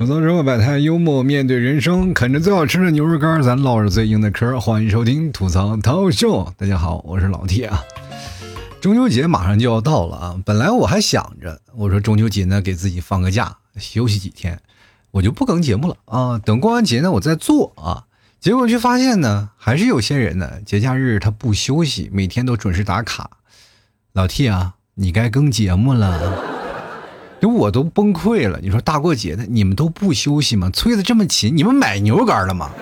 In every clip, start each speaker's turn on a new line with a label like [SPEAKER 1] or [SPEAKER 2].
[SPEAKER 1] 吐槽生活百态，幽默面对人生，啃着最好吃的牛肉干，咱唠着最硬的嗑。欢迎收听吐槽涛秀，大家好，我是老 T 啊。中秋节马上就要到了啊，本来我还想着，我说中秋节呢给自己放个假，休息几天，我就不更节目了啊。等过完节呢，我再做啊。结果却发现呢，还是有些人呢，节假日他不休息，每天都准时打卡。老 T 啊，你该更节目了。就我都崩溃了，你说大过节的你们都不休息吗？催的这么勤，你们买牛肉干了吗？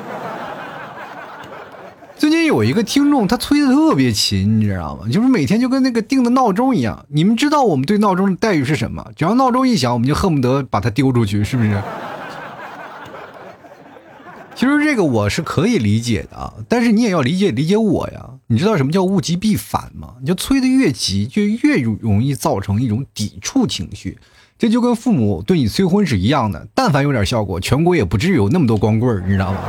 [SPEAKER 1] 最近有一个听众，他催的特别勤，你知道吗？就是每天就跟那个定的闹钟一样。你们知道我们对闹钟的待遇是什么？只要闹钟一响，我们就恨不得把它丢出去，是不是？其实这个我是可以理解的啊，但是你也要理解理解我呀。你知道什么叫物极必反吗？你就催的越急，就越容易造成一种抵触情绪。这就跟父母对你催婚是一样的，但凡有点效果，全国也不至于有那么多光棍你知道吗？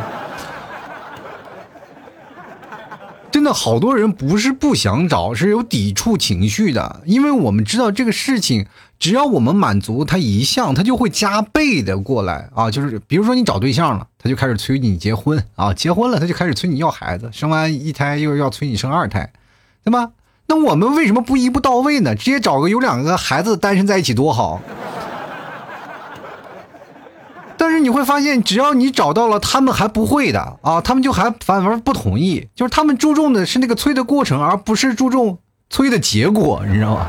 [SPEAKER 1] 真的，好多人不是不想找，是有抵触情绪的，因为我们知道这个事情，只要我们满足他一项，他就会加倍的过来啊。就是比如说你找对象了，他就开始催你结婚啊；结婚了，他就开始催你要孩子，生完一胎又要催你生二胎，对吧？那我们为什么不一步到位呢？直接找个有两个孩子单身在一起多好。但是你会发现，只要你找到了，他们还不会的啊，他们就还反而不同意，就是他们注重的是那个催的过程，而不是注重催的结果，你知道吗？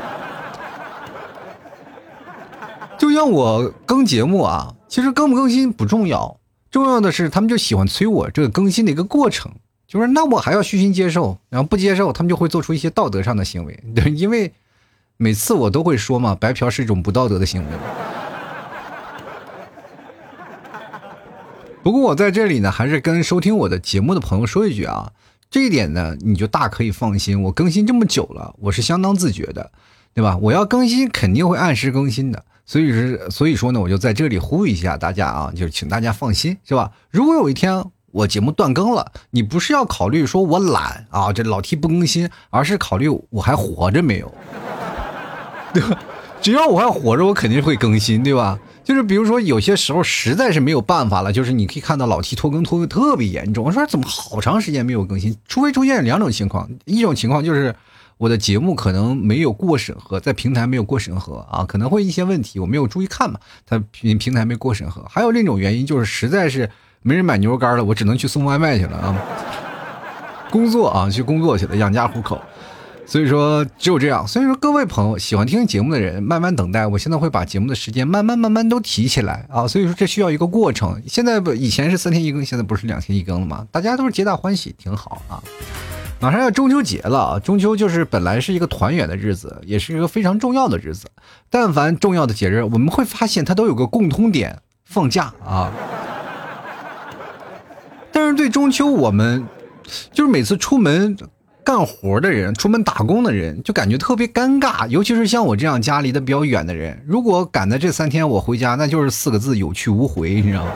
[SPEAKER 1] 就像我更节目啊，其实更不更新不重要，重要的是他们就喜欢催我这个更新的一个过程。就是那我还要虚心接受，然后不接受，他们就会做出一些道德上的行为。对，因为每次我都会说嘛，白嫖是一种不道德的行为。不过我在这里呢，还是跟收听我的节目的朋友说一句啊，这一点呢，你就大可以放心，我更新这么久了，我是相当自觉的，对吧？我要更新肯定会按时更新的，所以是所以说呢，我就在这里呼吁一下大家啊，就是请大家放心，是吧？如果有一天。我节目断更了，你不是要考虑说我懒啊，这老 T 不更新，而是考虑我还活着没有，对吧？只要我还活着，我肯定会更新，对吧？就是比如说有些时候实在是没有办法了，就是你可以看到老 T 拖更拖的特别严重，我说怎么好长时间没有更新？除非出现两种情况，一种情况就是我的节目可能没有过审核，在平台没有过审核啊，可能会一些问题我没有注意看嘛，它平平台没过审核。还有另一种原因就是实在是。没人买牛肉干了，我只能去送外卖去了啊！工作啊，去工作去了，养家糊口。所以说只有这样。所以说各位朋友喜欢听节目的人，慢慢等待。我现在会把节目的时间慢慢慢慢都提起来啊。所以说这需要一个过程。现在不以前是三天一更，现在不是两天一更了吗？大家都是皆大欢喜，挺好啊。马上要中秋节了啊！中秋就是本来是一个团圆的日子，也是一个非常重要的日子。但凡重要的节日，我们会发现它都有个共通点：放假啊。但是对中秋，我们就是每次出门干活的人、出门打工的人，就感觉特别尴尬。尤其是像我这样家离得比较远的人，如果赶在这三天我回家，那就是四个字：有去无回，你知道吗？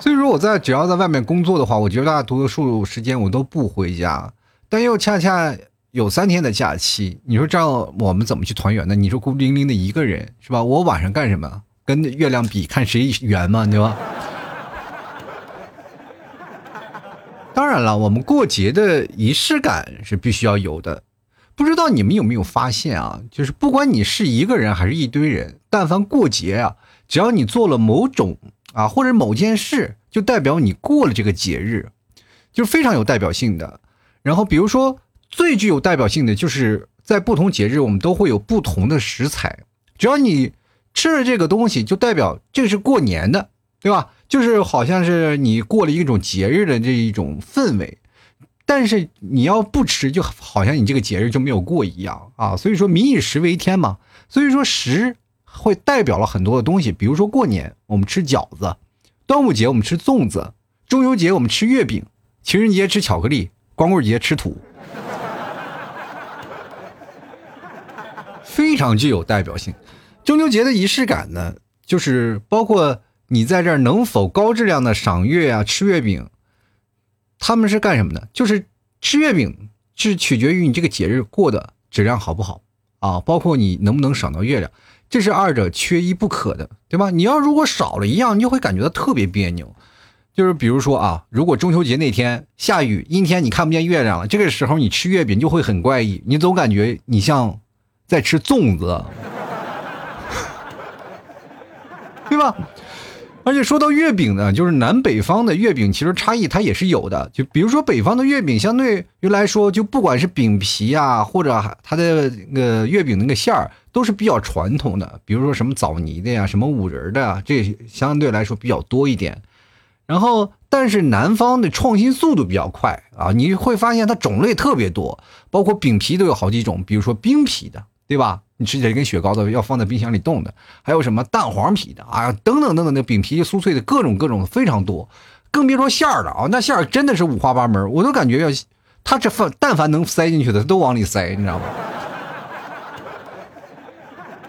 [SPEAKER 1] 所以说，我在只要在外面工作的话，我觉得大多数时间我都不回家。但又恰恰有三天的假期，你说这样我们怎么去团圆呢？你说孤零零的一个人是吧？我晚上干什么？跟月亮比，看谁圆嘛，对吧？当然了，我们过节的仪式感是必须要有的。不知道你们有没有发现啊？就是不管你是一个人还是一堆人，但凡过节啊，只要你做了某种啊或者某件事，就代表你过了这个节日，就非常有代表性的。然后比如说最具有代表性的，就是在不同节日我们都会有不同的食材，只要你吃了这个东西，就代表这是过年的，对吧？就是好像是你过了一种节日的这一种氛围，但是你要不吃，就好像你这个节日就没有过一样啊。所以说民以食为天嘛，所以说食会代表了很多的东西。比如说过年我们吃饺子，端午节我们吃粽子，中秋节我们吃月饼，情人节吃巧克力，光棍节吃土，非常具有代表性。中秋节的仪式感呢，就是包括。你在这儿能否高质量的赏月啊？吃月饼，他们是干什么的？就是吃月饼是取决于你这个节日过的质量好不好啊？包括你能不能赏到月亮。这是二者缺一不可的，对吧？你要如果少了一样，你就会感觉到特别别扭。就是比如说啊，如果中秋节那天下雨阴天，你看不见月亮了，这个时候你吃月饼就会很怪异，你总感觉你像在吃粽子，对吧？而且说到月饼呢，就是南北方的月饼其实差异它也是有的。就比如说北方的月饼，相对于来说，就不管是饼皮啊，或者它的那个月饼那个馅儿，都是比较传统的。比如说什么枣泥的呀，什么五仁的呀，这相对来说比较多一点。然后，但是南方的创新速度比较快啊，你会发现它种类特别多，包括饼皮都有好几种，比如说冰皮的，对吧？你吃起来跟雪糕的，要放在冰箱里冻的，还有什么蛋黄皮的啊，等等等等的饼皮酥脆的各种各种非常多，更别说馅儿了啊，那馅儿真的是五花八门，我都感觉要它这放但凡能塞进去的都往里塞，你知道吗？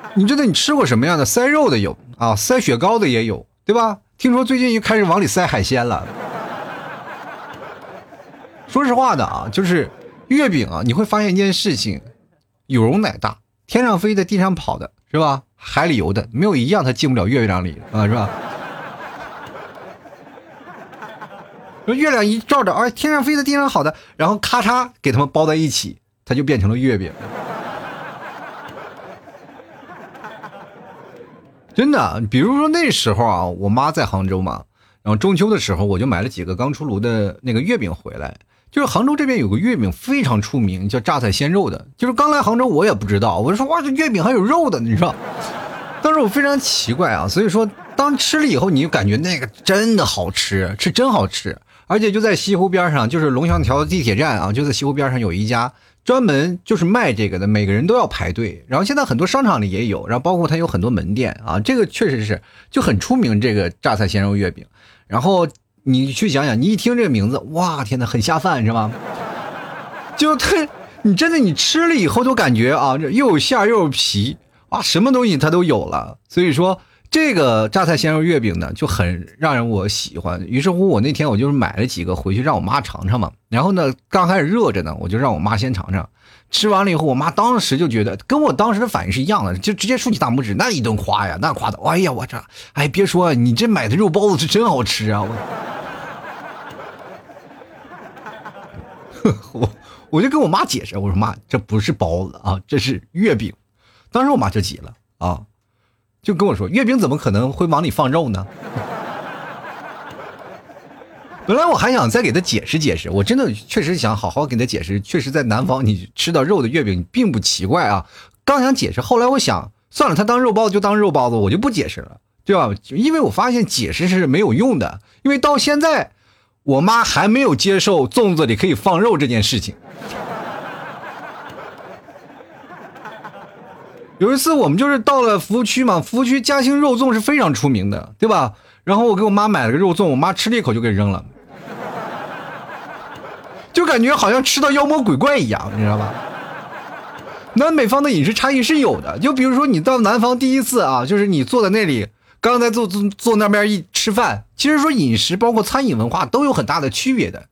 [SPEAKER 1] 你觉得你吃过什么样的塞肉的有啊，塞雪糕的也有，对吧？听说最近又开始往里塞海鲜了。说实话的啊，就是月饼啊，你会发现一件事情，有容乃大。天上飞的，地上跑的，是吧？海里游的，没有一样它进不了月亮里啊，是吧？说月亮一照着，哎，天上飞的，地上好的，然后咔嚓给他们包在一起，它就变成了月饼。真的，比如说那时候啊，我妈在杭州嘛，然后中秋的时候，我就买了几个刚出炉的那个月饼回来。就是杭州这边有个月饼非常出名，叫榨菜鲜肉的。就是刚来杭州，我也不知道，我就说哇，这月饼还有肉的，你知道？当时我非常奇怪啊，所以说当吃了以后，你就感觉那个真的好吃，是真好吃。而且就在西湖边上，就是龙翔桥地铁站啊，就在西湖边上有一家专门就是卖这个的，每个人都要排队。然后现在很多商场里也有，然后包括它有很多门店啊，这个确实是就很出名这个榨菜鲜肉月饼。然后。你去想想，你一听这个名字，哇，天哪，很下饭是吧？就特，你真的你吃了以后都感觉啊，这又有馅又有皮啊，什么东西它都有了。所以说，这个榨菜鲜肉月饼呢，就很让人我喜欢。于是乎，我那天我就是买了几个回去让我妈尝尝嘛。然后呢，刚开始热着呢，我就让我妈先尝尝。吃完了以后，我妈当时就觉得跟我当时的反应是一样的，就直接竖起大拇指，那一顿夸呀，那夸的，哎呀，我这，哎，别说，你这买的肉包子是真好吃啊，我。我 我就跟我妈解释，我说妈，这不是包子啊，这是月饼。当时我妈就急了啊，就跟我说，月饼怎么可能会往里放肉呢？本来我还想再给他解释解释，我真的确实想好好给他解释。确实，在南方你吃到肉的月饼并不奇怪啊。刚想解释，后来我想算了，他当肉包子就当肉包子，我就不解释了，对吧？因为我发现解释是没有用的，因为到现在。我妈还没有接受粽子里可以放肉这件事情。有一次我们就是到了服务区嘛，服务区嘉兴肉粽是非常出名的，对吧？然后我给我妈买了个肉粽，我妈吃了一口就给扔了，就感觉好像吃到妖魔鬼怪一样，你知道吧？南北方的饮食差异是有的，就比如说你到南方第一次啊，就是你坐在那里。刚才坐坐坐那边一吃饭，其实说饮食包括餐饮文化都有很大的区别的，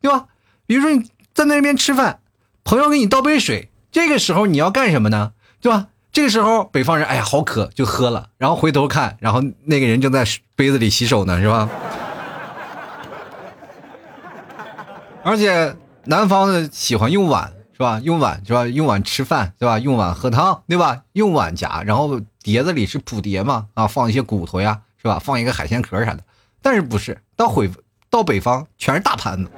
[SPEAKER 1] 对吧？比如说你在那边吃饭，朋友给你倒杯水，这个时候你要干什么呢？对吧？这个时候北方人哎呀好渴就喝了，然后回头看，然后那个人正在杯子里洗手呢，是吧？而且南方的喜欢用碗。是吧？用碗是吧？用碗吃饭对吧？用碗喝汤对吧？用碗夹，然后碟子里是普碟嘛？啊，放一些骨头呀，是吧？放一个海鲜壳啥的。但是不是到回到北方全是大盘子？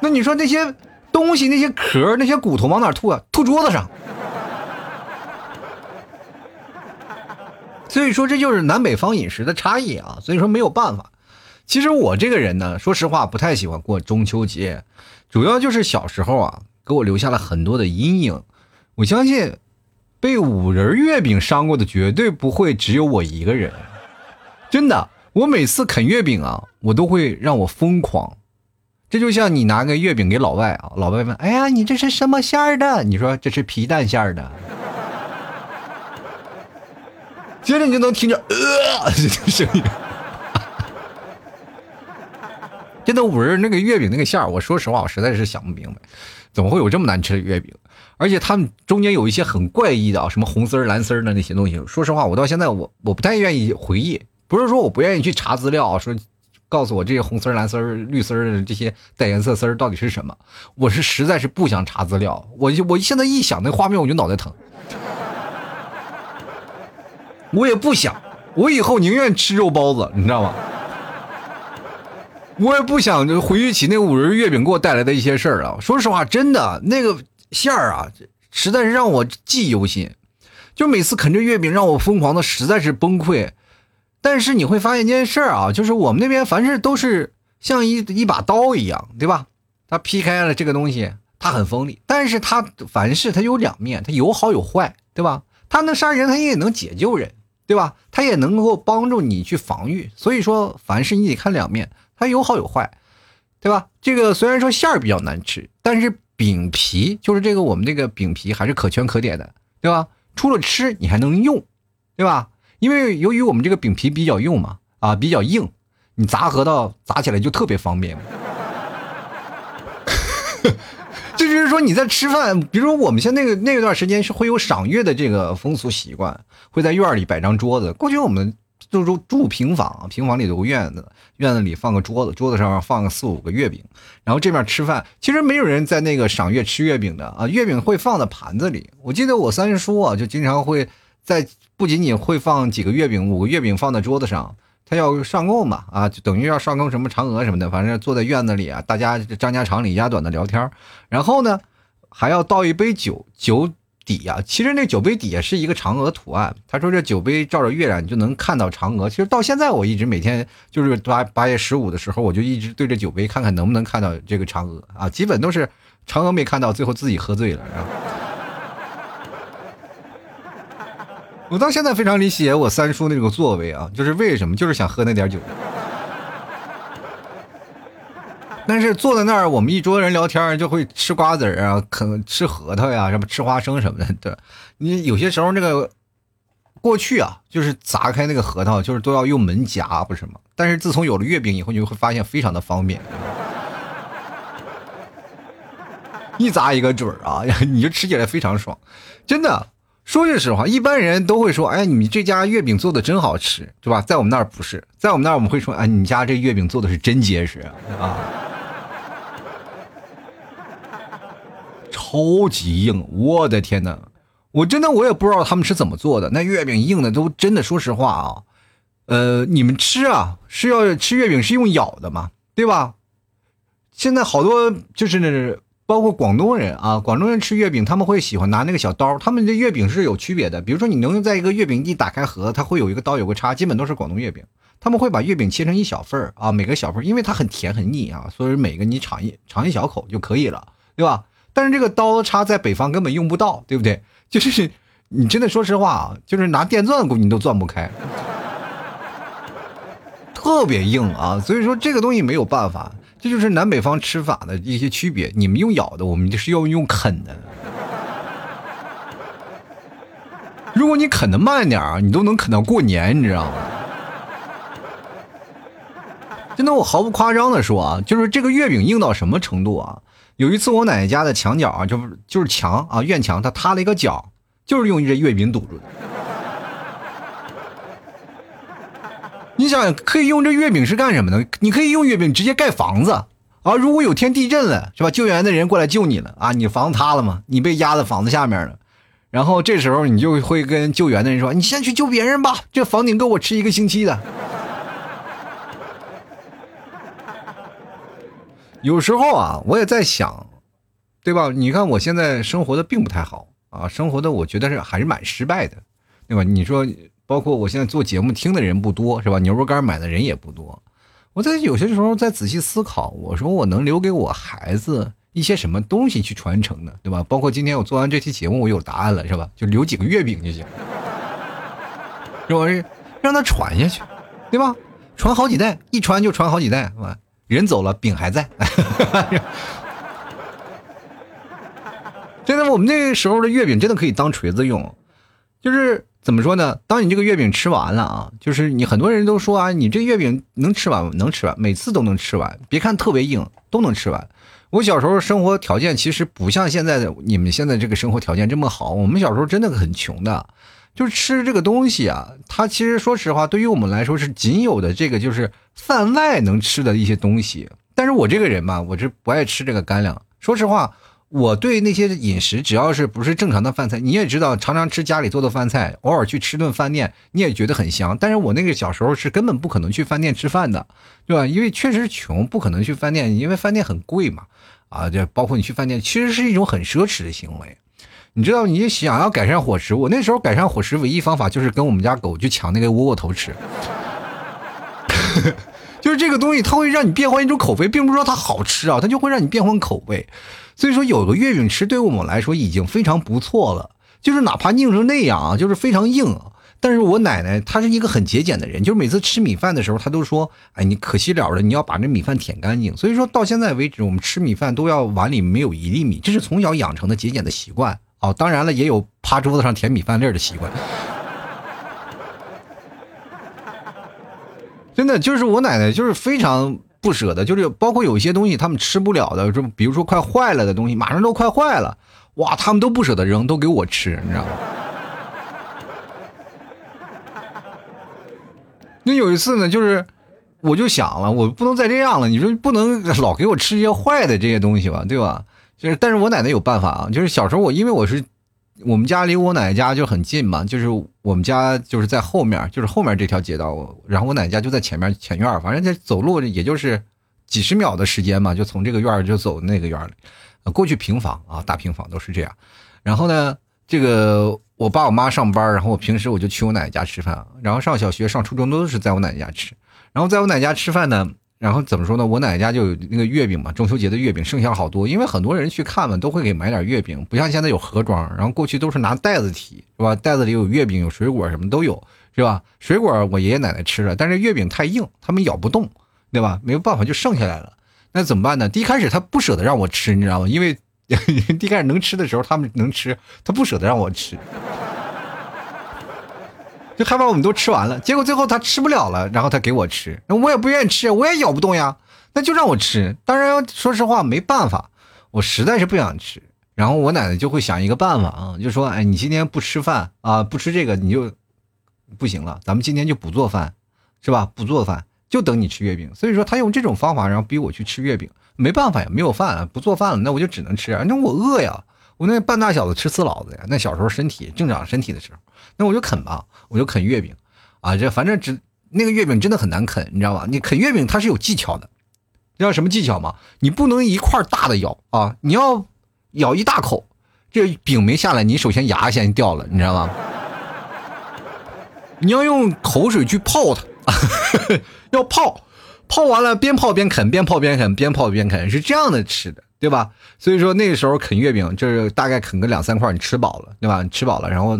[SPEAKER 1] 那你说那些东西、那些壳、那些骨头往哪吐啊？吐桌子上。所以说这就是南北方饮食的差异啊。所以说没有办法。其实我这个人呢，说实话不太喜欢过中秋节，主要就是小时候啊，给我留下了很多的阴影。我相信，被五仁月饼伤过的绝对不会只有我一个人。真的，我每次啃月饼啊，我都会让我疯狂。这就像你拿个月饼给老外啊，老外问：“哎呀，你这是什么馅儿的？”你说这是皮蛋馅儿的，接着你就能听着呃这个声音。真那五仁那个月饼那个馅儿，我说实话，我实在是想不明白，怎么会有这么难吃的月饼？而且他们中间有一些很怪异的啊，什么红丝儿、蓝丝儿的那些东西。说实话，我到现在我我不太愿意回忆，不是说我不愿意去查资料，说告诉我这些红丝儿、蓝丝儿、绿丝儿的这些带颜色丝儿到底是什么，我是实在是不想查资料。我就我现在一想那画面，我就脑袋疼。我也不想，我以后宁愿吃肉包子，你知道吗？我也不想就回忆起那五仁月饼给我带来的一些事儿啊。说实话，真的那个馅儿啊，实在是让我记忆犹新。就每次啃这月饼，让我疯狂的实在是崩溃。但是你会发现一件事儿啊，就是我们那边凡事都是像一一把刀一样，对吧？它劈开了这个东西，它很锋利，但是它凡事它有两面，它有好有坏，对吧？它能杀人，它也能解救人。对吧？它也能够帮助你去防御，所以说凡事你得看两面，它有好有坏，对吧？这个虽然说馅儿比较难吃，但是饼皮就是这个我们这个饼皮还是可圈可点的，对吧？除了吃你还能用，对吧？因为由于我们这个饼皮比较硬嘛，啊比较硬，你砸核桃砸起来就特别方便。这就是说你在吃饭，比如说我们现在那个那段时间是会有赏月的这个风俗习惯，会在院里摆张桌子。过去我们就住住平房，平房里有个院子，院子里放个桌子，桌子上放个四五个月饼，然后这边吃饭。其实没有人在那个赏月吃月饼的啊，月饼会放在盘子里。我记得我三叔啊，就经常会在不仅仅会放几个月饼，五个月饼放在桌子上。他要上供嘛，啊，就等于要上供什么嫦娥什么的，反正坐在院子里啊，大家张家长李家短的聊天然后呢，还要倒一杯酒，酒底呀，其实那酒杯底下是一个嫦娥图案。他说这酒杯照着月亮，你就能看到嫦娥。其实到现在，我一直每天就是八八月十五的时候，我就一直对着酒杯看看能不能看到这个嫦娥啊，基本都是嫦娥没看到，最后自己喝醉了。然后 我到现在非常理解我三叔那个作为啊，就是为什么，就是想喝那点酒。但是坐在那儿，我们一桌人聊天就会吃瓜子儿啊，啃吃核桃呀，什么吃花生什么的。对，你有些时候那个过去啊，就是砸开那个核桃，就是都要用门夹，不是吗？但是自从有了月饼以后，你就会发现非常的方便，一砸一个准儿啊，你就吃起来非常爽，真的。说句实话，一般人都会说：“哎，你这家月饼做的真好吃，对吧？”在我们那儿不是，在我们那儿我们会说：“哎，你家这月饼做的是真结实啊，超级硬！”我的天哪，我真的我也不知道他们是怎么做的。那月饼硬的都真的，说实话啊，呃，你们吃啊是要吃月饼是用咬的嘛，对吧？现在好多就是。包括广东人啊，广东人吃月饼，他们会喜欢拿那个小刀。他们这月饼是有区别的，比如说你能在一个月饼一打开盒，它会有一个刀，有个叉，基本都是广东月饼。他们会把月饼切成一小份儿啊，每个小份儿，因为它很甜很腻啊，所以每个你尝一尝一小口就可以了，对吧？但是这个刀叉在北方根本用不到，对不对？就是你真的说实话啊，就是拿电钻估计你都钻不开，特别硬啊，所以说这个东西没有办法。这就是南北方吃法的一些区别，你们用咬的，我们就是要用啃的。如果你啃的慢点啊，你都能啃到过年，你知道吗？真的，我毫不夸张的说啊，就是这个月饼硬到什么程度啊？有一次我奶奶家的墙角啊，就是就是墙啊，院墙它塌了一个角，就是用这月饼堵住的。你想可以用这月饼是干什么的？你可以用月饼直接盖房子啊！如果有天地震了，是吧？救援的人过来救你了啊！你房子塌了吗？你被压在房子下面了，然后这时候你就会跟救援的人说：“你先去救别人吧，这房顶够我吃一个星期的。”有时候啊，我也在想，对吧？你看我现在生活的并不太好啊，生活的我觉得是还是蛮失败的，对吧？你说。包括我现在做节目听的人不多，是吧？牛肉干买的人也不多。我在有些时候在仔细思考，我说我能留给我孩子一些什么东西去传承呢？对吧？包括今天我做完这期节目，我有答案了，是吧？就留几个月饼就行，是吧？让他传下去，对吧？传好几代，一传就传好几代，完人走了，饼还在。真的，我们那时候的月饼真的可以当锤子用，就是。怎么说呢？当你这个月饼吃完了啊，就是你很多人都说啊，你这月饼能吃完能吃完，每次都能吃完，别看特别硬，都能吃完。我小时候生活条件其实不像现在的你们现在这个生活条件这么好，我们小时候真的很穷的，就是吃这个东西啊，它其实说实话，对于我们来说是仅有的这个就是饭外能吃的一些东西。但是我这个人嘛，我是不爱吃这个干粮。说实话。我对那些饮食，只要是不是正常的饭菜，你也知道，常常吃家里做的饭菜，偶尔去吃顿饭店，你也觉得很香。但是我那个小时候是根本不可能去饭店吃饭的，对吧？因为确实穷，不可能去饭店，因为饭店很贵嘛。啊，这包括你去饭店，其实是一种很奢侈的行为。你知道，你想要改善伙食，我那时候改善伙食唯一方法就是跟我们家狗去抢那个窝窝头吃。就是这个东西，它会让你变换一种口味，并不是说它好吃啊，它就会让你变换口味。所以说，有个月饼吃，对我们来说已经非常不错了。就是哪怕硬成那样啊，就是非常硬。但是我奶奶她是一个很节俭的人，就是每次吃米饭的时候，她都说：“哎，你可惜了了，你要把这米饭舔干净。”所以说到现在为止，我们吃米饭都要碗里没有一粒米，这是从小养成的节俭的习惯哦。当然了，也有趴桌子上舔米饭粒的习惯。真的就是我奶奶，就是非常不舍得，就是包括有些东西他们吃不了的，就比如说快坏了的东西，马上都快坏了，哇，他们都不舍得扔，都给我吃，你知道吗？那有一次呢，就是我就想了，我不能再这样了，你说不能老给我吃一些坏的这些东西吧，对吧？就是，但是我奶奶有办法啊，就是小时候我因为我是。我们家离我奶奶家就很近嘛，就是我们家就是在后面，就是后面这条街道，然后我奶奶家就在前面前院反正这走路也就是几十秒的时间嘛，就从这个院就走那个院里，过去平房啊，大平房都是这样。然后呢，这个我爸我妈上班，然后我平时我就去我奶奶家吃饭，然后上小学上初中都是在我奶奶家吃，然后在我奶奶家吃饭呢。然后怎么说呢？我奶奶家就有那个月饼嘛，中秋节的月饼剩下好多，因为很多人去看嘛，都会给买点月饼，不像现在有盒装。然后过去都是拿袋子提，是吧？袋子里有月饼，有水果，什么都有，是吧？水果我爷爷奶奶吃了，但是月饼太硬，他们咬不动，对吧？没有办法就剩下来了。那怎么办呢？第一开始他不舍得让我吃，你知道吗？因为 第一开始能吃的时候他们能吃，他不舍得让我吃。就害怕我们都吃完了，结果最后他吃不了了，然后他给我吃，那我也不愿意吃，我也咬不动呀，那就让我吃。当然，说实话没办法，我实在是不想吃。然后我奶奶就会想一个办法啊，就说：“哎，你今天不吃饭啊，不吃这个你就不行了，咱们今天就不做饭，是吧？不做饭，就等你吃月饼。”所以说他用这种方法，然后逼我去吃月饼。没办法呀，没有饭，不做饭了，那我就只能吃。那我饿呀，我那半大小子吃死老子呀。那小时候身体正长身体的时候，那我就啃吧。我就啃月饼，啊，这反正只那个月饼真的很难啃，你知道吧？你啃月饼它是有技巧的，知道什么技巧吗？你不能一块大的咬啊，你要咬一大口，这饼没下来，你首先牙先掉了，你知道吗？你要用口水去泡它，要泡，泡完了边泡边啃，边泡边啃，边泡边啃，是这样的吃的，对吧？所以说那个时候啃月饼就是大概啃个两三块，你吃饱了，对吧？你吃饱了，然后。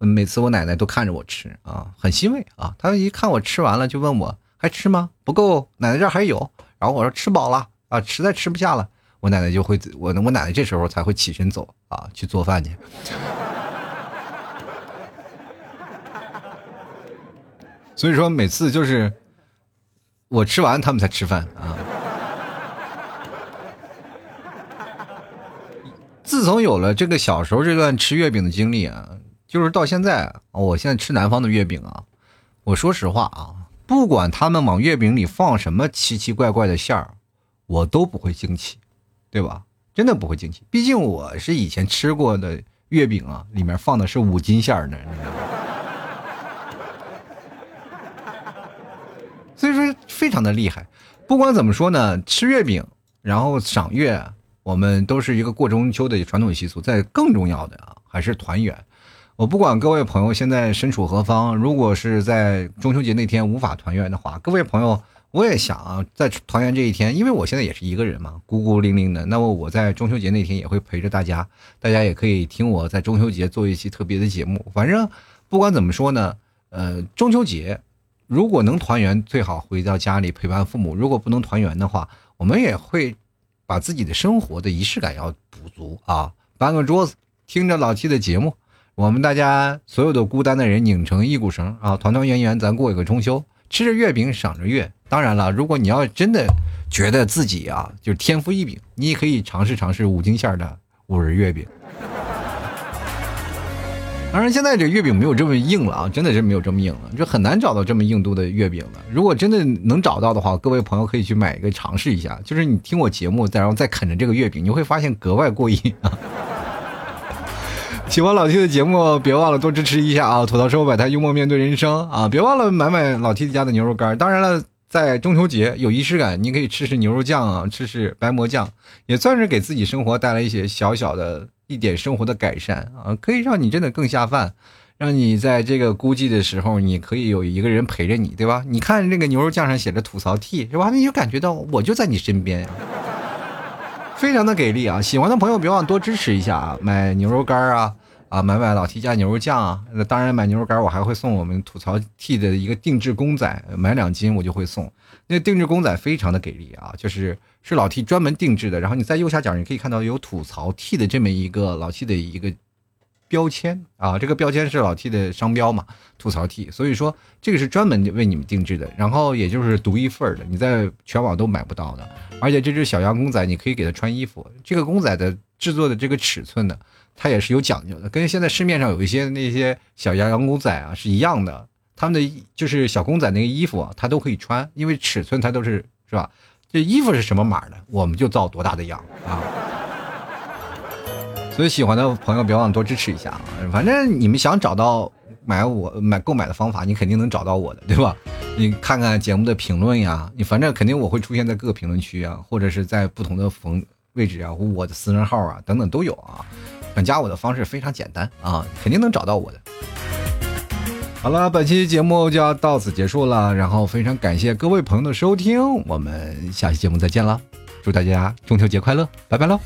[SPEAKER 1] 每次我奶奶都看着我吃啊，很欣慰啊。她一看我吃完了，就问我还吃吗？不够，奶奶这还有。然后我说吃饱了啊，实在吃不下了，我奶奶就会我我奶奶这时候才会起身走啊，去做饭去。所以说每次就是我吃完，他们才吃饭啊。自从有了这个小时候这段吃月饼的经历啊。就是到现在，我现在吃南方的月饼啊，我说实话啊，不管他们往月饼里放什么奇奇怪怪的馅儿，我都不会惊奇，对吧？真的不会惊奇，毕竟我是以前吃过的月饼啊，里面放的是五斤馅儿的，你知道吗？所以说非常的厉害。不管怎么说呢，吃月饼然后赏月，我们都是一个过中秋的传统习俗。在更重要的啊，还是团圆。我不管各位朋友现在身处何方，如果是在中秋节那天无法团圆的话，各位朋友，我也想啊，在团圆这一天，因为我现在也是一个人嘛，孤孤零零的。那么我在中秋节那天也会陪着大家，大家也可以听我在中秋节做一期特别的节目。反正不管怎么说呢，呃，中秋节如果能团圆，最好回到家里陪伴父母；如果不能团圆的话，我们也会把自己的生活的仪式感要补足啊，搬个桌子，听着老七的节目。我们大家所有的孤单的人拧成一股绳啊，团团圆圆，咱过一个中秋，吃着月饼，赏着月。当然了，如果你要真的觉得自己啊就是天赋异禀，你也可以尝试尝试五斤馅的五仁月饼。当然，现在这月饼没有这么硬了啊，真的是没有这么硬了，就很难找到这么硬度的月饼了。如果真的能找到的话，各位朋友可以去买一个尝试一下。就是你听我节目，再然后再啃着这个月饼，你会发现格外过瘾啊！喜欢老 T 的节目，别忘了多支持一下啊！吐槽生活百态，幽默面对人生啊！别忘了买买老 T 家的牛肉干。当然了，在中秋节有仪式感，你可以吃吃牛肉酱啊，吃吃白馍酱，也算是给自己生活带来一些小小的。一点生活的改善啊，可以让你真的更下饭，让你在这个孤寂的时候，你可以有一个人陪着你，对吧？你看这个牛肉酱上写着吐槽 T 是吧？你就感觉到我就在你身边，非常的给力啊！喜欢的朋友别忘多支持一下啊，买牛肉干啊啊，买买老 T 家牛肉酱啊。那当然买牛肉干我还会送我们吐槽 T 的一个定制公仔，买两斤我就会送。那定制公仔非常的给力啊，就是是老 T 专门定制的。然后你在右下角你可以看到有吐槽 T 的这么一个老 T 的一个标签啊，这个标签是老 T 的商标嘛，吐槽 T。所以说这个是专门为你们定制的，然后也就是独一份的，你在全网都买不到的。而且这只小羊公仔你可以给它穿衣服，这个公仔的制作的这个尺寸呢，它也是有讲究的，跟现在市面上有一些那些小羊羊公仔啊是一样的。他们的就是小公仔那个衣服啊，它都可以穿，因为尺寸它都是是吧？这衣服是什么码的，我们就造多大的样啊！所以喜欢的朋友别忘了多支持一下啊！反正你们想找到买我买购买的方法，你肯定能找到我的，对吧？你看看节目的评论呀，你反正肯定我会出现在各个评论区啊，或者是在不同的逢位置啊，我的私人号啊等等都有啊。想加我的方式非常简单啊，肯定能找到我的。好了，本期节目就要到此结束了。然后非常感谢各位朋友的收听，我们下期节目再见了。祝大家中秋节快乐，拜拜喽！